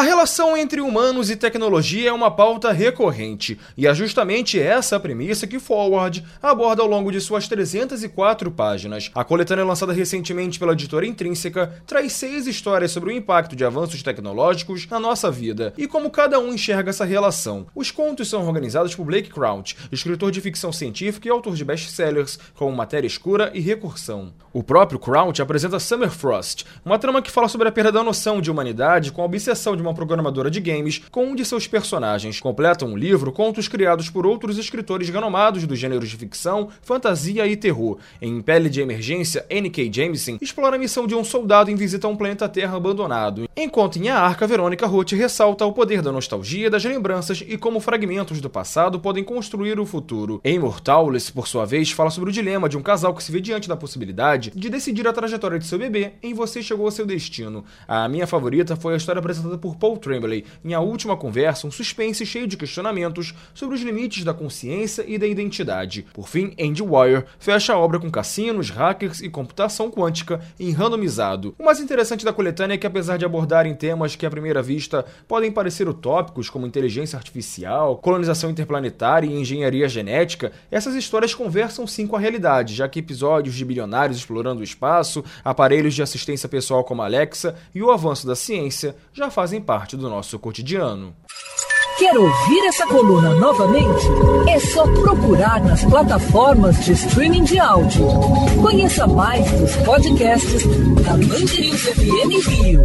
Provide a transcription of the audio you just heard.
A relação entre humanos e tecnologia é uma pauta recorrente, e é justamente essa premissa que Forward aborda ao longo de suas 304 páginas. A coletânea lançada recentemente pela editora Intrínseca traz seis histórias sobre o impacto de avanços tecnológicos na nossa vida e como cada um enxerga essa relação. Os contos são organizados por Blake Crouch, escritor de ficção científica e autor de best-sellers como Matéria Escura e Recursão. O próprio Crouch apresenta Summer Frost, uma trama que fala sobre a perda da noção de humanidade com a obsessão de uma uma programadora de games com um de seus personagens. Completa um livro contos criados por outros escritores renomados dos gêneros de ficção, fantasia e terror. Em Pele de Emergência, N.K. Jameson explora a missão de um soldado em visita a um planeta Terra abandonado, enquanto em A Arca, Verônica Roth ressalta o poder da nostalgia, das lembranças e como fragmentos do passado podem construir o futuro. Em Mortales, por sua vez, fala sobre o dilema de um casal que se vê diante da possibilidade de decidir a trajetória de seu bebê em Você Chegou ao Seu Destino. A minha favorita foi a história apresentada por Paul Tremblay em A Última Conversa, um suspense cheio de questionamentos sobre os limites da consciência e da identidade. Por fim, Andy Wire fecha a obra com cassinos, hackers e computação quântica em randomizado. O mais interessante da coletânea é que, apesar de abordarem temas que à primeira vista podem parecer utópicos, como inteligência artificial, colonização interplanetária e engenharia genética, essas histórias conversam sim com a realidade, já que episódios de bilionários explorando o espaço, aparelhos de assistência pessoal como Alexa e o avanço da ciência já fazem parte do nosso cotidiano. Quer ouvir essa coluna novamente? É só procurar nas plataformas de streaming de áudio. Conheça mais dos podcasts da Band FM Rio.